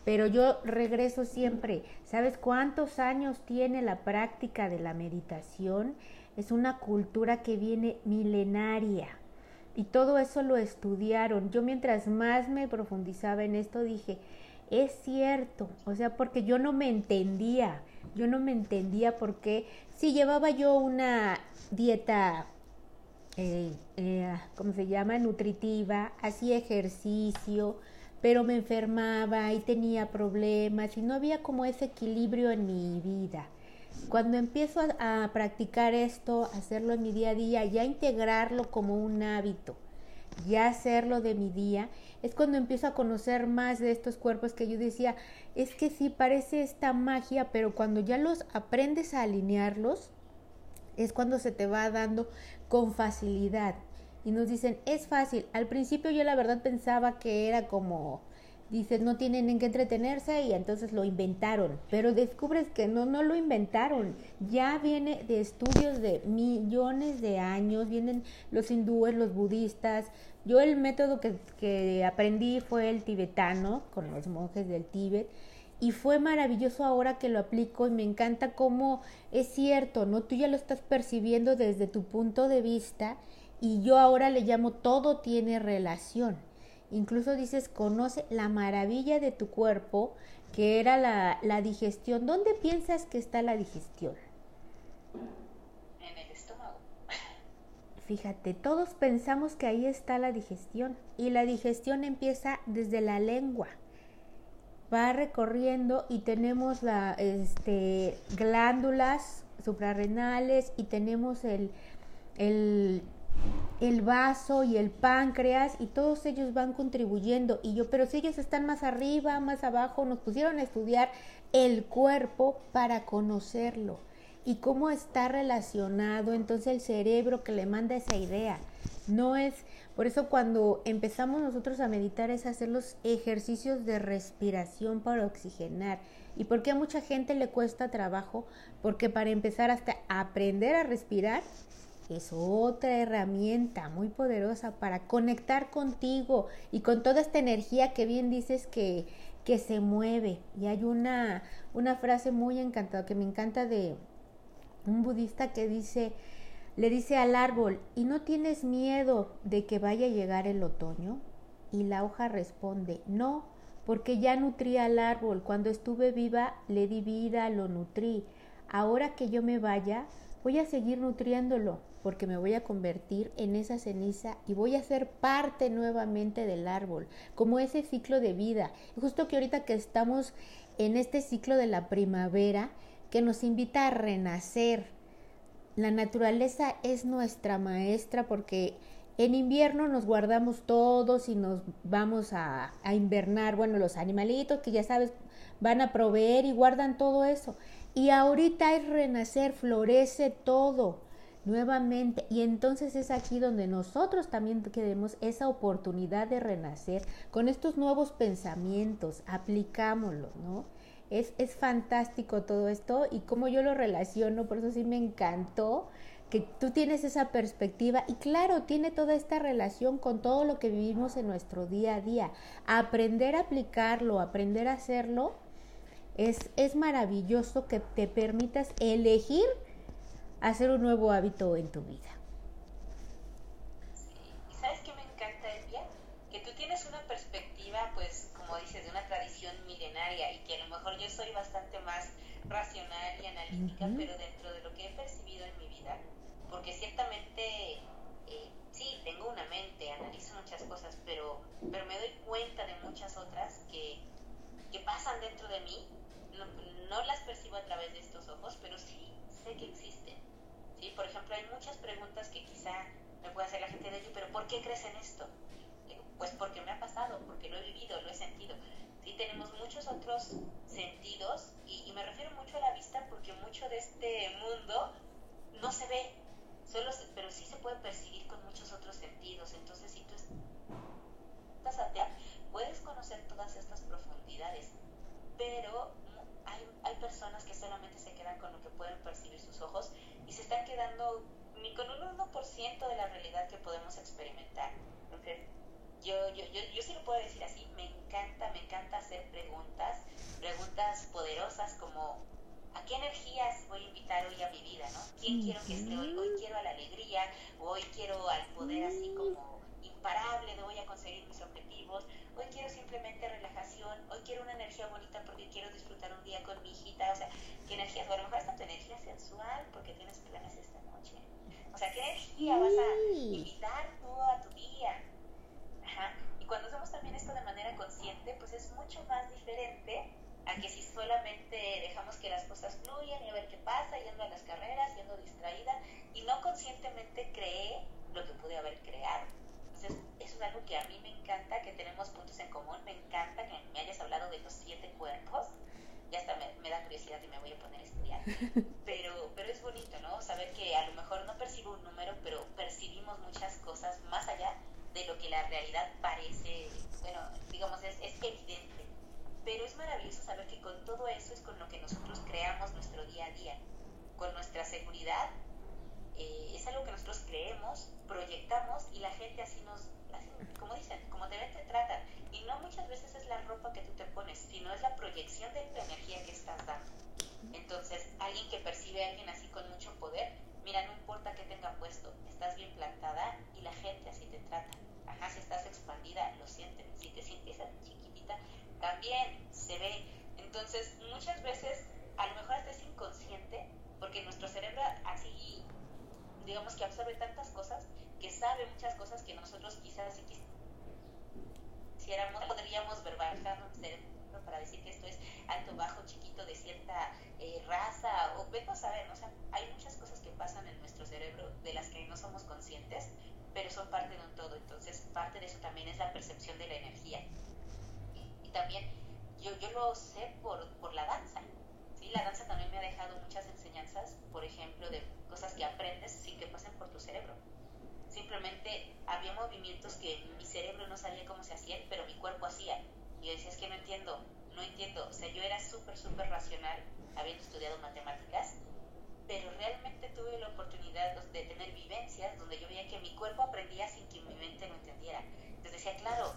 pero yo regreso siempre. ¿Sabes cuántos años tiene la práctica de la meditación? Es una cultura que viene milenaria. Y todo eso lo estudiaron. Yo mientras más me profundizaba en esto dije, es cierto, o sea, porque yo no me entendía, yo no me entendía porque si llevaba yo una dieta, eh, eh, ¿cómo se llama? Nutritiva, hacía ejercicio, pero me enfermaba y tenía problemas y no había como ese equilibrio en mi vida. Cuando empiezo a, practicar esto, hacerlo en mi día a día, ya integrarlo como un hábito, ya hacerlo de mi día, es cuando empiezo a conocer más de estos cuerpos que yo decía, es que sí parece esta magia, pero cuando ya los aprendes a alinearlos, es cuando se te va dando con facilidad y nos dicen, es fácil. Al principio yo la verdad pensaba que era como, dices, no tienen en qué entretenerse y entonces lo inventaron, pero descubres que no, no lo inventaron. Ya viene de estudios de millones de años, vienen los hindúes, los budistas. Yo el método que, que aprendí fue el tibetano, con los monjes del Tíbet y fue maravilloso ahora que lo aplico y me encanta cómo es cierto, ¿no? Tú ya lo estás percibiendo desde tu punto de vista y yo ahora le llamo todo tiene relación. Incluso dices, conoce la maravilla de tu cuerpo, que era la, la digestión. ¿Dónde piensas que está la digestión? En el estómago. Fíjate, todos pensamos que ahí está la digestión y la digestión empieza desde la lengua. Va recorriendo y tenemos la, este, glándulas suprarrenales y tenemos el, el el vaso y el páncreas y todos ellos van contribuyendo y yo, pero si ellos están más arriba, más abajo, nos pusieron a estudiar el cuerpo para conocerlo y cómo está relacionado entonces el cerebro que le manda esa idea. No es, por eso cuando empezamos nosotros a meditar es hacer los ejercicios de respiración para oxigenar. ¿Y por qué a mucha gente le cuesta trabajo? Porque para empezar hasta aprender a respirar es otra herramienta muy poderosa para conectar contigo y con toda esta energía que bien dices que, que se mueve. Y hay una, una frase muy encantada que me encanta de un budista que dice, le dice al árbol, ¿y no tienes miedo de que vaya a llegar el otoño? Y la hoja responde, no, porque ya nutrí al árbol, cuando estuve viva le di vida, lo nutrí. Ahora que yo me vaya, voy a seguir nutriéndolo porque me voy a convertir en esa ceniza y voy a ser parte nuevamente del árbol, como ese ciclo de vida. Justo que ahorita que estamos en este ciclo de la primavera, que nos invita a renacer. La naturaleza es nuestra maestra porque en invierno nos guardamos todos y nos vamos a, a, invernar. Bueno, los animalitos que ya sabes van a proveer y guardan todo eso. Y ahorita es renacer, florece todo nuevamente. Y entonces es aquí donde nosotros también queremos esa oportunidad de renacer con estos nuevos pensamientos, aplicámoslo, ¿no? Es, es fantástico todo esto y como yo lo relaciono, por eso sí me encantó que tú tienes esa perspectiva y claro, tiene toda esta relación con todo lo que vivimos en nuestro día a día. Aprender a aplicarlo, aprender a hacerlo, es, es maravilloso que te permitas elegir hacer un nuevo hábito en tu vida. ¿Y sabes qué me encanta, Elvia? Que tú tienes una perspectiva, pues, como dices, de una tradición milenaria y que a lo mejor yo soy bastante más racional y analítica, pero dentro de lo que he percibido en mi vida, porque ciertamente, eh, sí, tengo una mente, analizo muchas cosas, pero, pero me doy cuenta de muchas otras que, que pasan dentro de mí. No, no las percibo a través de estos ojos, pero sí sé que existen ¿sí? Por ejemplo, hay muchas preguntas que quizá me puede hacer la gente de aquí, pero ¿por qué crees en esto? Eh, pues porque me ha pasado, porque lo he vivido, lo he sentido. Y tenemos muchos otros sentidos, y, me refiero mucho a la vista porque mucho de este mundo no se ve, solo pero sí se puede percibir con muchos otros sentidos. Entonces, si tú estás atea, puedes conocer todas estas profundidades, pero hay, hay personas que solamente se quedan con lo que pueden percibir sus ojos y se están quedando ni con un 1% de la realidad que podemos experimentar. Entonces, yo, yo, yo, yo sí lo puedo decir así, me encanta, me encanta hacer preguntas, preguntas poderosas como ¿a qué energías voy a invitar hoy a mi vida? ¿no? ¿Quién quiero que esté hoy? Hoy quiero a la alegría, hoy quiero al poder así como imparable, de voy a conseguir mis objetivos, hoy quiero simplemente relajación, hoy quiero una energía bonita porque quiero disfrutar un día con mi hijita, o sea, ¿qué energías? Bueno, a lo mejor hasta tu energía sensual porque tienes planes esta noche. O sea, ¿qué energía vas a invitar tú a tu día? Ajá. Y cuando hacemos también esto de manera consciente, pues es mucho más diferente a que si solamente dejamos que las cosas fluyan y a ver qué pasa, yendo a las carreras, yendo distraída y no conscientemente cree lo que pude haber creado. Entonces, eso es algo que a mí me encanta, que tenemos puntos en común, me encanta que me hayas hablado de los siete cuerpos, ya hasta me, da curiosidad y me voy a poner a estudiar, pero, pero es bonito, ¿no? Saber que a lo mejor no percibo un número, pero percibimos muchas cosas más allá de lo que la realidad parece, bueno, digamos, es, es evidente pero es maravilloso saber que con todo eso es con lo que nosotros creamos nuestro día a día, con nuestra seguridad. Eh, es algo que nosotros creemos, proyectamos y la gente así sino es la proyección de la energía que estás dando. Entonces, alguien que percibe a alguien así con mucho poder, mira, no importa que tenga puesto, estás bien plantada y la gente así te trata. Ajá, si estás expandida, lo sienten. Si te sientes chiquitita, también se ve. Entonces, muchas veces, a lo mejor hasta es inconsciente, porque nuestro cerebro así, digamos que absorbe tantas cosas, que sabe muchas cosas que nosotros quizás si quisiéramos, podríamos verbalizar nuestro cerebro para decir que esto es alto, bajo, chiquito, de cierta eh, raza, o vemos a saber, ¿no? o sea, hay muchas cosas que pasan en nuestro cerebro de las que no somos conscientes, pero son parte de un todo, entonces parte de eso también es la percepción de la energía también yo, yo lo sé por, por la danza. ¿sí? La danza también me ha dejado muchas enseñanzas, por ejemplo, de cosas que aprendes sin que pasen por tu cerebro. Simplemente había movimientos que mi cerebro no sabía cómo se hacían, pero mi cuerpo hacía. Y yo decía, es que no entiendo, no entiendo. O sea, yo era súper, súper racional, habiendo estudiado matemáticas, pero realmente tuve la oportunidad de tener vivencias donde yo veía que mi cuerpo aprendía sin que mi mente lo entendiera decía, claro,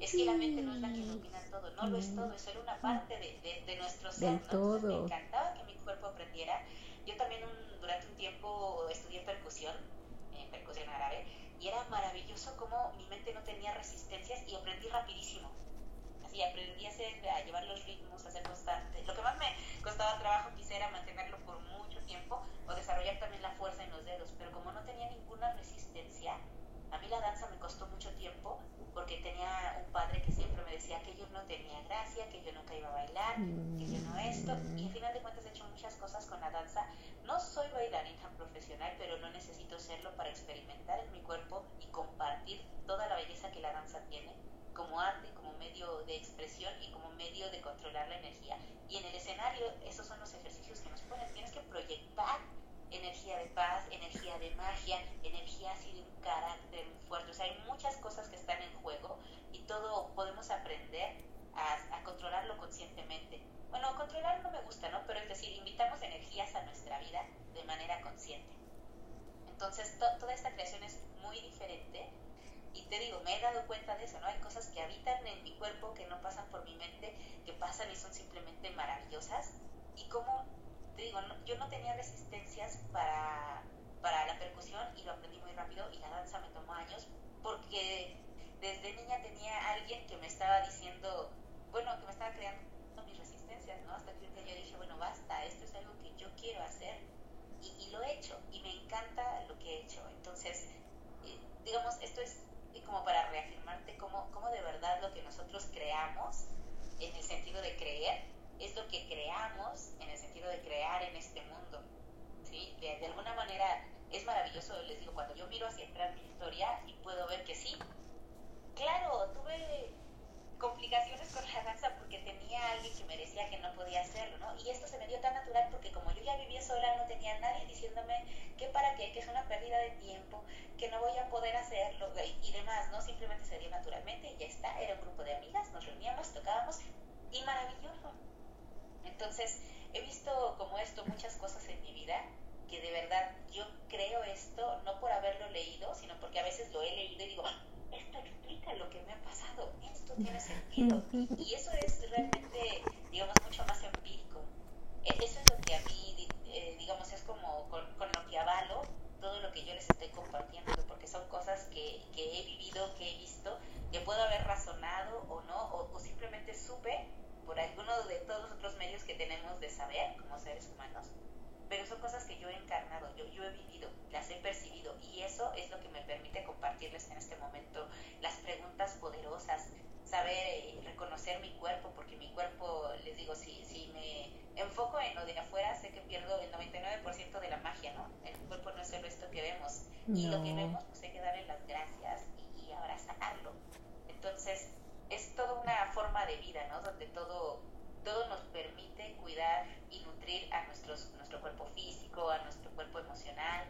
es que la mente no es la que domina todo, no lo es todo, eso era una parte de, de, nuestro ser. ¿no? me encantaba que mi cuerpo aprendiera. Yo también durante un tiempo estudié percusión, eh, percusión árabe, y era maravilloso como mi mente no tenía resistencias y aprendí rapidísimo. Así aprendí a, hacer, a llevar los ritmos, a ser constante. Lo que más me costaba trabajo quizá era mantenerlo por mucho tiempo o desarrollar también la fuerza en los dedos, pero como no tenía ninguna resistencia, a mí la danza me costó mucho tiempo porque tenía un padre que siempre me decía que yo no tenía gracia, que yo nunca iba a bailar, que yo no esto. Y al final de cuentas he hecho muchas cosas con la danza. No soy bailarina profesional, pero no necesito serlo para experimentar en mi cuerpo y compartir toda la belleza que la danza tiene como arte, como medio de expresión y como medio de controlar la energía. Y en el escenario, esos son los ejercicios que nos ponen. Tienes que proyectar energía de paz, energía de magia, energía así de un carácter fuerte. O sea, hay muchas cosas que están en juego y todo podemos aprender a, controlarlo conscientemente. Bueno, controlar no me gusta, ¿no? Pero es decir, invitamos energías a nuestra vida de manera consciente. Entonces, toda esta creación es muy diferente y te digo, me he dado cuenta de eso, ¿no? Hay cosas que habitan en mi cuerpo, que no pasan por mi mente, que pasan y son simplemente maravillosas. Y cómo te digo, yo no tenía resistencias para, para la percusión y lo aprendí muy rápido y la danza me tomó años porque desde niña tenía alguien que me estaba diciendo, bueno, que me estaba creando mis resistencias, ¿no? Hasta que yo dije, bueno, basta, esto es algo que yo quiero hacer y, lo he hecho y me encanta lo que he hecho. Entonces, eh, digamos, esto es como para reafirmarte cómo, cómo de verdad lo que nosotros creamos, en el sentido de creer, es lo que creamos en el sentido de crear en este mundo. ¿sí? De, alguna manera es maravilloso, les digo, cuando yo miro hacia atrás mi historia y puedo ver que sí, claro, tuve complicaciones con la danza porque tenía alguien que me decía que no podía hacerlo, ¿no? Y esto se me dio tan natural porque como yo ya vivía sola, no tenía nadie diciéndome que para qué, que es una pérdida de tiempo, que no voy a poder hacerlo y, demás, ¿no? Simplemente se dio naturalmente y ya está, era y maravilloso. Entonces, he visto como esto muchas cosas en mi vida que de verdad yo creo esto no por haberlo leído, sino porque a veces lo he leído y digo, esto explica lo que me ha pasado, esto tiene sentido. Y eso es realmente, digamos, mucho más empírico. E, eso es lo que a mí, eh, digamos, es como con, lo que avalo todo lo que yo les estoy compartiendo, porque son cosas que, que he vivido, que he visto, que puedo haber razonado o no, o, o simplemente supe por alguno de todos los otros medios que tenemos de saber como seres humanos pero son cosas que yo he encarnado, yo, yo he vivido, las he percibido y eso es lo que me permite compartirles en este momento las preguntas poderosas, saber eh, reconocer mi cuerpo, porque mi cuerpo, les digo, si, si me enfoco en lo de afuera, sé que pierdo el 99% de la magia, ¿no? El cuerpo no es solo esto que vemos y lo que vemos, pues hay que darle las gracias y, y abrazarlo. Entonces, es toda una forma de vida, ¿no? Donde todo todo nos permite cuidar y nutrir a nuestros, nuestro cuerpo físico, a nuestro cuerpo emocional,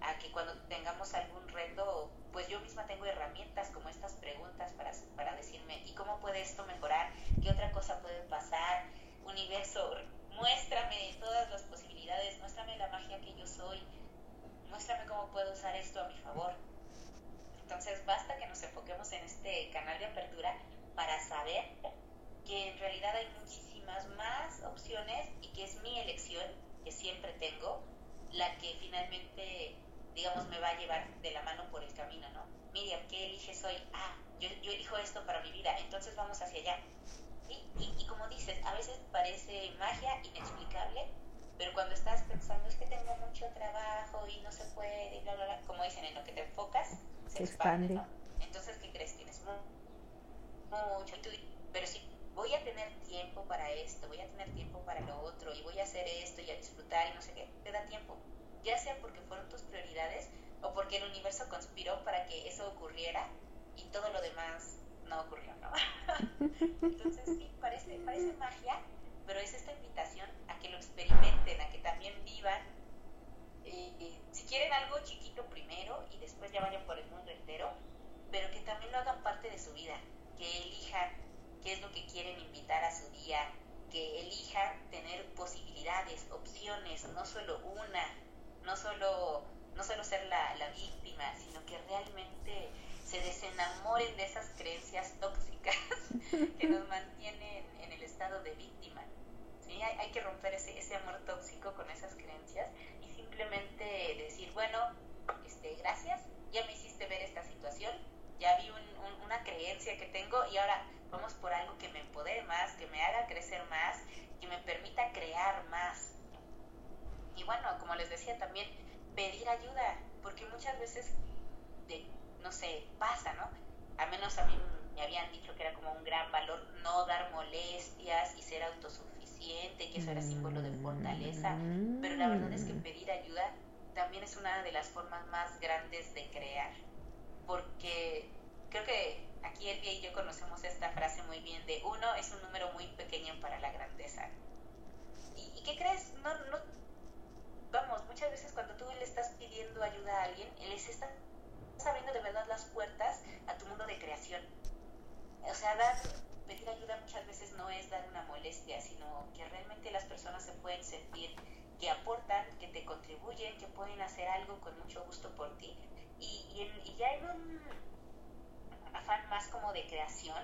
a que cuando tengamos algún reto, pues yo misma tengo herramientas como estas preguntas para, para decirme, ¿y cómo puede esto mejorar? ¿Qué otra cosa puede pasar? Universo, muéstrame todas las posibilidades, muéstrame la magia que yo soy, muéstrame cómo puedo usar esto a mi favor. Entonces basta que nos enfoquemos en este canal de apertura para saber que en realidad hay muchísimas más opciones y que es mi elección, que siempre tengo, la que finalmente, digamos, me va a llevar de la mano por el camino, ¿no? Miriam, ¿qué eliges hoy? Ah, yo, yo elijo esto para mi vida, entonces vamos hacia allá. Y, y, como dices, a veces parece magia inexplicable, pero cuando estás pensando es que tengo mucho trabajo y no se puede, y bla, bla, bla, como dicen, en lo que te enfocas, se, expande. ¿no? Entonces, ¿qué crees? Tienes mucho, pero si voy a tener tiempo para esto, voy a tener tiempo para lo otro, y voy a hacer esto y a disfrutar y no sé qué, te da tiempo. Ya sea porque fueron tus prioridades o porque el universo conspiró para que eso ocurriera y todo lo demás no ocurrió, ¿no? Entonces sí, parece, parece magia, pero es esta invitación a que lo experimenten, a que también vivan. Si quieren algo chiquito primero y después ya vayan por el mundo entero, pero que también lo hagan parte de su vida, que elijan qué es lo que quieren invitar a su día, que elijan tener posibilidades, opciones, no solo una, no solo, no solo ser la, la víctima, sino que realmente se desenamoren de esas creencias tóxicas que nos mantienen en el estado de víctima. ¿sí? Hay, hay, que romper ese, ese amor tóxico con esas creencias y simplemente decir, bueno, este, gracias, ya me hiciste ver esta situación, ya vi un, una creencia que tengo y ahora vamos por algo que me empodere más, que me haga crecer más, que me permita crear más. Y bueno, como les decía también, pedir ayuda, porque muchas veces, de, no sé, pasa, ¿no? Al menos a mí me habían dicho que era como un gran valor no dar molestias y ser autosuficiente, que eso era símbolo de fortaleza, pero la verdad es que pedir ayuda también es una de las formas más grandes de crear porque creo que aquí Elvia y yo conocemos esta frase muy bien de uno es un número muy pequeño para la grandeza. ¿Y, qué crees? No, no, vamos, muchas veces cuando tú le estás pidiendo ayuda a alguien, les estás abriendo de verdad las puertas a tu mundo de creación. O sea, dar, pedir ayuda muchas veces no es dar una molestia, sino que realmente las personas se pueden sentir que aportan, que te contribuyen, que pueden hacer algo con mucho gusto por ti y, y, ya en un afán más como de creación,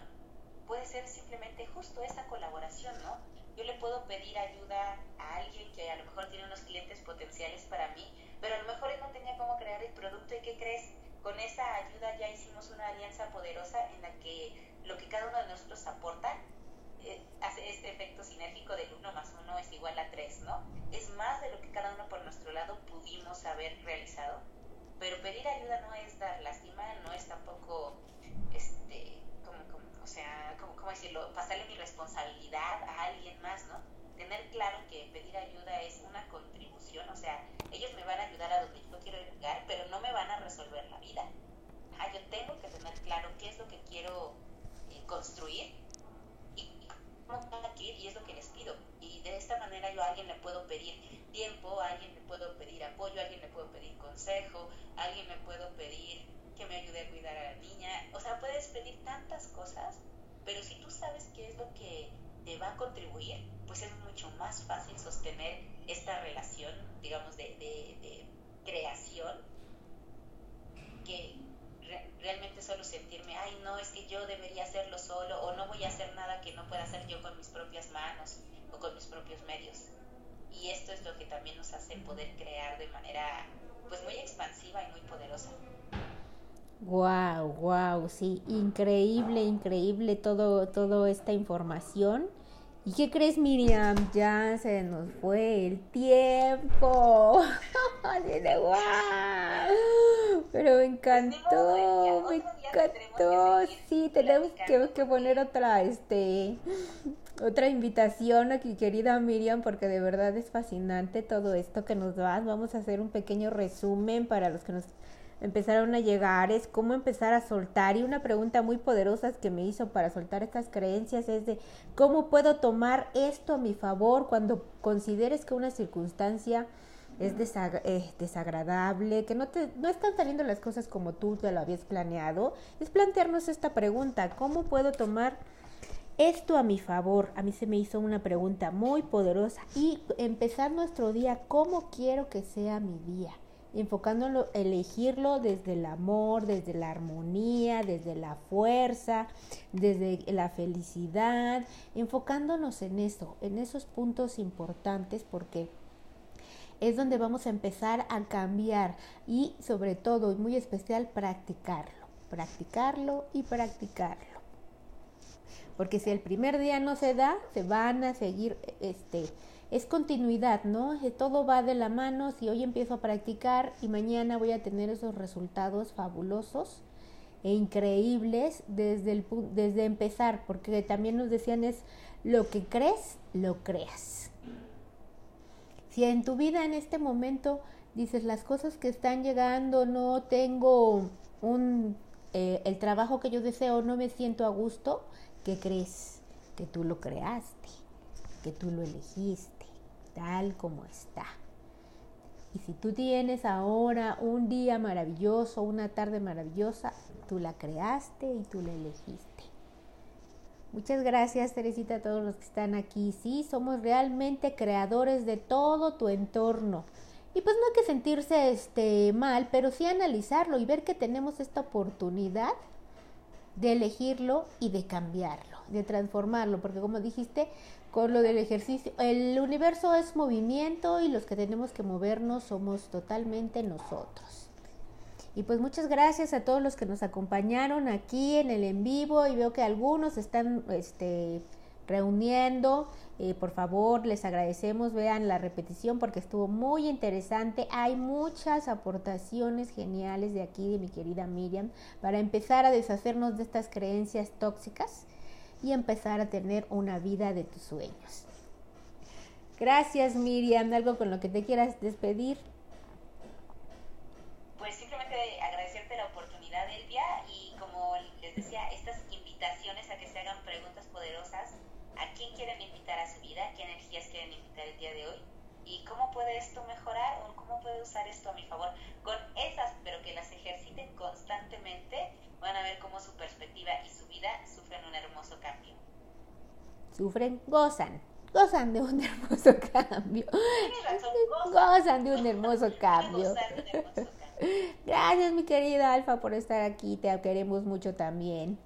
puede ser simplemente justo esa colaboración, ¿no? Yo le puedo pedir ayuda a alguien que a lo mejor tiene unos clientes potenciales para mí, pero a lo mejor él no tenía cómo crear el producto y ¿qué crees? Con esa ayuda ya hicimos una alianza poderosa en la que lo que cada uno de nosotros aporta eh, hace este efecto sinérgico del 1 más 1 es igual a 3, ¿no? Es más de lo que cada uno por nuestro lado pudimos haber realizado pero pedir ayuda no es dar lástima, no es tampoco, este, como, como o sea, como, ¿cómo decirlo? Pasarle mi responsabilidad a alguien más, ¿no? Tener claro que pedir ayuda es una contribución, o sea, ellos me van a ayudar a donde yo quiero llegar, pero no me van a resolver la vida. Ah, yo tengo que tener claro qué es lo que quiero eh, construir y, cómo adquirir, y es lo que les pido. Y de esta manera yo a alguien le puedo pedir tiempo, a alguien le puedo pedir apoyo, a alguien le puedo pedir consejo, a alguien le puedo pedir que me ayude a cuidar a la niña. O sea, puedes pedir tantas cosas, pero si tú sabes qué es lo que te va a contribuir, pues es mucho más fácil sostener esta relación, digamos, de, de, creación, que realmente solo sentirme, ay, no, es que yo debería hacerlo solo, o no voy a hacer nada que no pueda hacer yo con mis propias manos o con mis propios medios. Y esto es lo que también nos hace poder crear de manera, pues, muy expansiva y muy poderosa. Wow, wow, sí, increíble, increíble todo, toda esta información. ¿Y qué crees, Miriam? Ya se nos fue el tiempo. Pero me encantó, me encantó. Sí, tenemos que, que poner otra, este, otra invitación aquí, querida Miriam, porque de verdad es fascinante todo esto que nos das. Vamos a hacer un pequeño resumen para los que nos empezaron a llegar es cómo empezar a soltar. Y una pregunta muy poderosa que me hizo para soltar estas creencias es de cómo puedo tomar esto a mi favor cuando consideres que una circunstancia es eh, desagradable, que no, te, no están saliendo las cosas como tú te lo habías planeado. Es plantearnos esta pregunta, ¿cómo puedo tomar esto a mi favor? A mí se me hizo una pregunta muy poderosa y empezar nuestro día, ¿cómo quiero que sea mi día? Enfocándolo, elegirlo desde el amor, desde la armonía, desde la fuerza, desde la felicidad, enfocándonos en eso, en esos puntos importantes porque es donde vamos a empezar a cambiar y sobre todo y muy especial practicarlo, practicarlo y practicarlo. Porque si el primer día no se da, se van a seguir este es continuidad, ¿no? Todo va de la mano, si hoy empiezo a practicar y mañana voy a tener esos resultados fabulosos e increíbles desde, el, desde empezar, porque también nos decían es lo que crees, lo creas. Si en tu vida en este momento dices las cosas que están llegando, no tengo un, eh, el trabajo que yo deseo, no me siento a gusto, ¿qué crees? Que tú lo creaste, que tú lo elegiste tal como está. Y si tú tienes ahora un día maravilloso, una tarde maravillosa, tú la creaste y tú la elegiste. Muchas gracias, Teresita, a todos los que están aquí. Sí, somos realmente creadores de todo tu entorno. Y pues no hay que sentirse este mal, pero sí analizarlo y ver que tenemos esta oportunidad de elegirlo y de cambiarlo, de transformarlo, porque como dijiste, con lo del ejercicio. El universo es movimiento y los que tenemos que movernos somos totalmente nosotros. Y pues muchas gracias a todos los que nos acompañaron aquí en el en vivo y veo que algunos están este, reuniendo. Eh, por favor, les agradecemos, vean la repetición porque estuvo muy interesante. Hay muchas aportaciones geniales de aquí, de mi querida Miriam, para empezar a deshacernos de estas creencias tóxicas y empezar a tener una vida de tus sueños. Gracias Miriam, algo con lo que te quieras despedir. Pues simplemente agradecerte la oportunidad Elvia y como les decía, estas invitaciones a que se hagan preguntas poderosas, ¿a quién quieren invitar a su vida? ¿Qué energías quieren invitar el día de hoy? ¿Y cómo puede esto mejorar o cómo puede usar esto a mi favor? Con esas, pero que las ejerciten constantemente, van a ver cómo su perspectiva y su vida sufren un hermoso cambio. Sufren, gozan, gozan de un hermoso cambio. gozan de un hermoso cambio. Gracias mi querida Alfa por estar aquí, te queremos mucho también.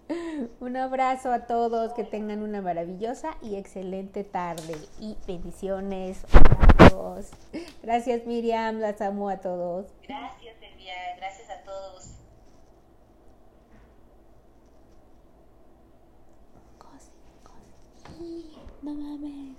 Un abrazo a todos, que tengan una maravillosa y excelente tarde y bendiciones a todos. Gracias Miriam, las amo a todos. Gracias Elvia, gracias a todos. No